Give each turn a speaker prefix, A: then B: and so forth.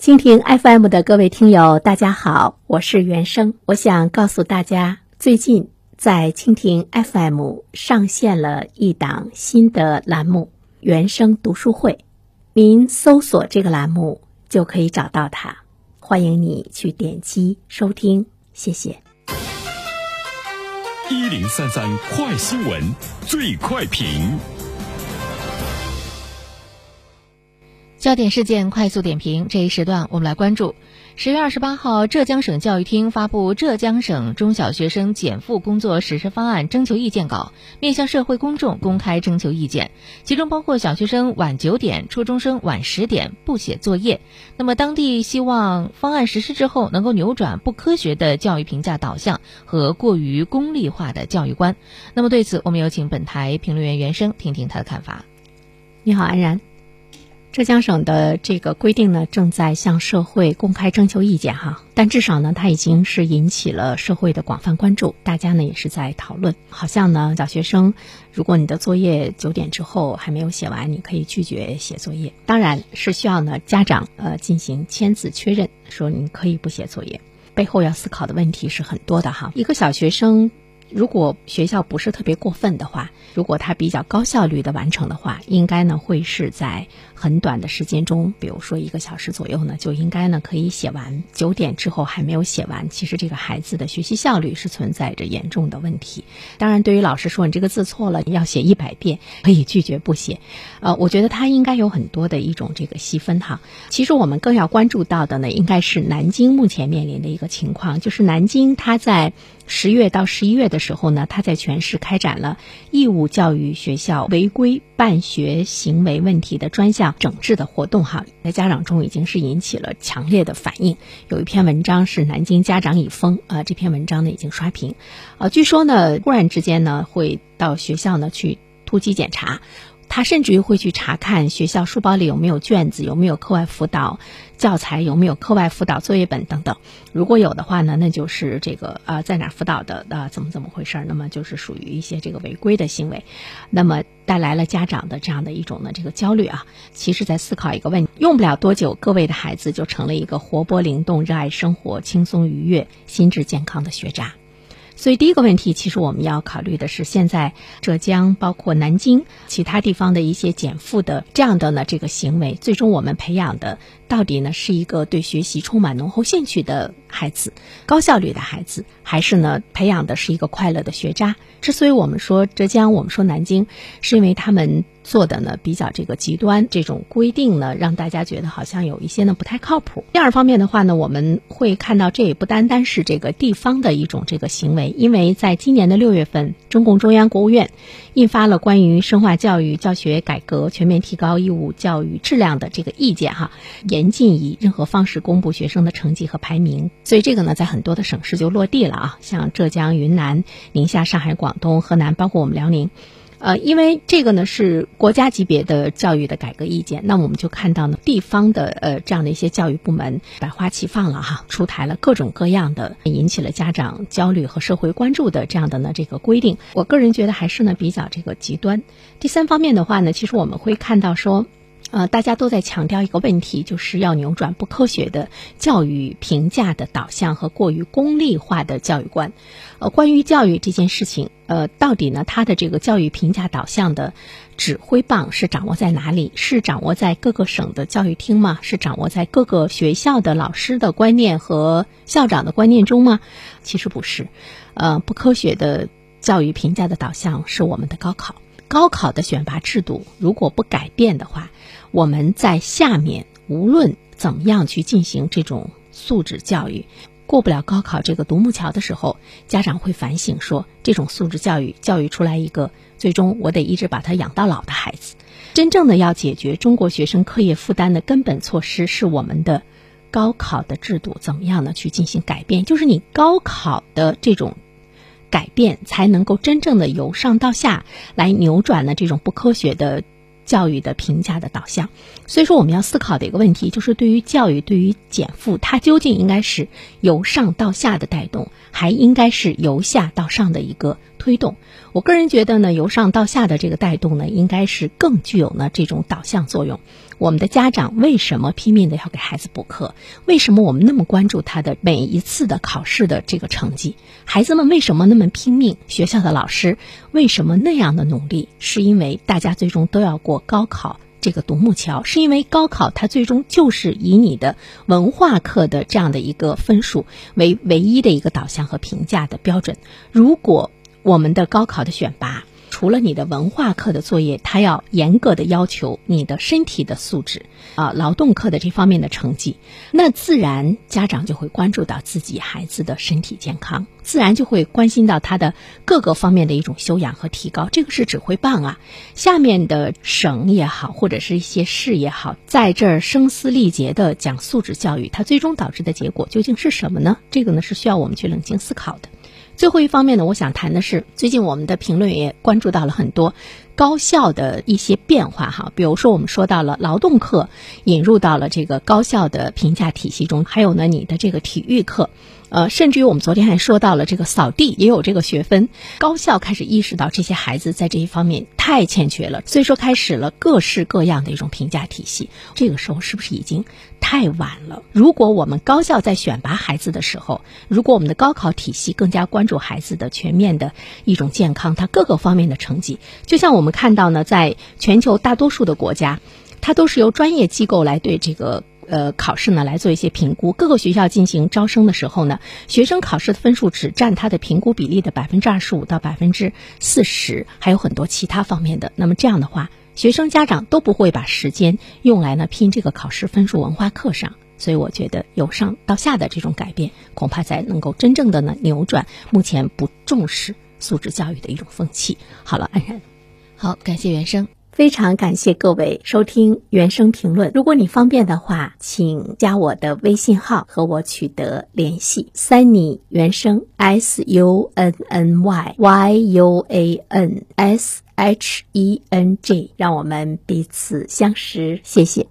A: 蜻蜓 FM 的各位听友，大家好，我是原生。我想告诉大家，最近在蜻蜓 FM 上线了一档新的栏目——原生读书会。您搜索这个栏目就可以找到它，欢迎你去点击收听，谢谢。
B: 一零三三快新闻，最快评。
C: 焦点事件快速点评，这一时段我们来关注：十月二十八号，浙江省教育厅发布《浙江省中小学生减负工作实施方案》征求意见稿，面向社会公众公开征求意见，其中包括小学生晚九点、初中生晚十点不写作业。那么，当地希望方案实施之后，能够扭转不科学的教育评价导向和过于功利化的教育观。那么，对此，我们有请本台评论员袁生听听他的看法。
A: 你好，安然。浙江省的这个规定呢，正在向社会公开征求意见哈，但至少呢，它已经是引起了社会的广泛关注，大家呢也是在讨论。好像呢，小学生，如果你的作业九点之后还没有写完，你可以拒绝写作业，当然是需要呢家长呃进行签字确认，说你可以不写作业。背后要思考的问题是很多的哈，一个小学生。如果学校不是特别过分的话，如果他比较高效率的完成的话，应该呢会是在很短的时间中，比如说一个小时左右呢，就应该呢可以写完。九点之后还没有写完，其实这个孩子的学习效率是存在着严重的问题。当然，对于老师说你这个字错了，要写一百遍，可以拒绝不写。呃，我觉得他应该有很多的一种这个细分哈。其实我们更要关注到的呢，应该是南京目前面临的一个情况，就是南京它在。十月到十一月的时候呢，他在全市开展了义务教育学校违规办学行为问题的专项整治的活动哈，在家长中已经是引起了强烈的反应。有一篇文章是南京家长已疯啊，这篇文章呢已经刷屏，啊，据说呢忽然之间呢会到学校呢去突击检查。他甚至于会去查看学校书包里有没有卷子，有没有课外辅导教材，有没有课外辅导作业本等等。如果有的话呢，那就是这个呃在哪辅导的啊，怎么怎么回事儿？那么就是属于一些这个违规的行为，那么带来了家长的这样的一种呢这个焦虑啊。其实，在思考一个问题：用不了多久，各位的孩子就成了一个活泼灵动、热爱生活、轻松愉悦、心智健康的学渣。所以第一个问题，其实我们要考虑的是，现在浙江包括南京其他地方的一些减负的这样的呢这个行为，最终我们培养的到底呢是一个对学习充满浓厚兴趣的孩子，高效率的孩子，还是呢培养的是一个快乐的学渣？之所以我们说浙江，我们说南京，是因为他们。做的呢比较这个极端，这种规定呢让大家觉得好像有一些呢不太靠谱。第二方面的话呢，我们会看到这也不单单是这个地方的一种这个行为，因为在今年的六月份，中共中央、国务院印发了关于深化教育教学改革、全面提高义务教育质量的这个意见哈，严禁以任何方式公布学生的成绩和排名。所以这个呢，在很多的省市就落地了啊，像浙江、云南、宁夏、上海、广东、河南，包括我们辽宁。呃，因为这个呢是国家级别的教育的改革意见，那我们就看到呢，地方的呃这样的一些教育部门百花齐放了哈，出台了各种各样的引起了家长焦虑和社会关注的这样的呢这个规定。我个人觉得还是呢比较这个极端。第三方面的话呢，其实我们会看到说。呃，大家都在强调一个问题，就是要扭转不科学的教育评价的导向和过于功利化的教育观。呃，关于教育这件事情，呃，到底呢，它的这个教育评价导向的指挥棒是掌握在哪里？是掌握在各个省的教育厅吗？是掌握在各个学校的老师的观念和校长的观念中吗？其实不是。呃，不科学的教育评价的导向是我们的高考。高考的选拔制度如果不改变的话，我们在下面无论怎么样去进行这种素质教育，过不了高考这个独木桥的时候，家长会反省说，这种素质教育教育出来一个最终我得一直把他养到老的孩子。真正的要解决中国学生课业负担的根本措施，是我们的高考的制度怎么样呢？去进行改变，就是你高考的这种。改变才能够真正的由上到下来扭转呢这种不科学的教育的评价的导向。所以说，我们要思考的一个问题就是，对于教育，对于减负，它究竟应该是由上到下的带动，还应该是由下到上的一个推动？我个人觉得呢，由上到下的这个带动呢，应该是更具有呢这种导向作用。我们的家长为什么拼命的要给孩子补课？为什么我们那么关注他的每一次的考试的这个成绩？孩子们为什么那么拼命？学校的老师为什么那样的努力？是因为大家最终都要过高考这个独木桥，是因为高考它最终就是以你的文化课的这样的一个分数为唯一的一个导向和评价的标准。如果我们的高考的选拔，除了你的文化课的作业，他要严格的要求你的身体的素质啊，劳动课的这方面的成绩，那自然家长就会关注到自己孩子的身体健康，自然就会关心到他的各个方面的一种修养和提高。这个是指挥棒啊，下面的省也好，或者是一些市也好，在这儿声嘶力竭的讲素质教育，它最终导致的结果究竟是什么呢？这个呢是需要我们去冷静思考的。最后一方面呢，我想谈的是，最近我们的评论也关注到了很多高校的一些变化哈，比如说我们说到了劳动课引入到了这个高校的评价体系中，还有呢你的这个体育课。呃，甚至于我们昨天还说到了这个扫地也有这个学分，高校开始意识到这些孩子在这一方面太欠缺了，所以说开始了各式各样的一种评价体系。这个时候是不是已经太晚了？如果我们高校在选拔孩子的时候，如果我们的高考体系更加关注孩子的全面的一种健康，他各个方面的成绩，就像我们我们看到呢，在全球大多数的国家，它都是由专业机构来对这个。呃，考试呢来做一些评估。各个学校进行招生的时候呢，学生考试的分数只占他的评估比例的百分之二十五到百分之四十，还有很多其他方面的。那么这样的话，学生家长都不会把时间用来呢拼这个考试分数文化课上。所以我觉得由上到下的这种改变，恐怕才能够真正的呢扭转目前不重视素质教育的一种风气。好了，安然，
C: 好，感谢原生。
A: 非常感谢各位收听原声评论。如果你方便的话，请加我的微信号和我取得联系。Sunny 原声 S U N N Y Y U A N S H E N G，让我们彼此相识。谢谢。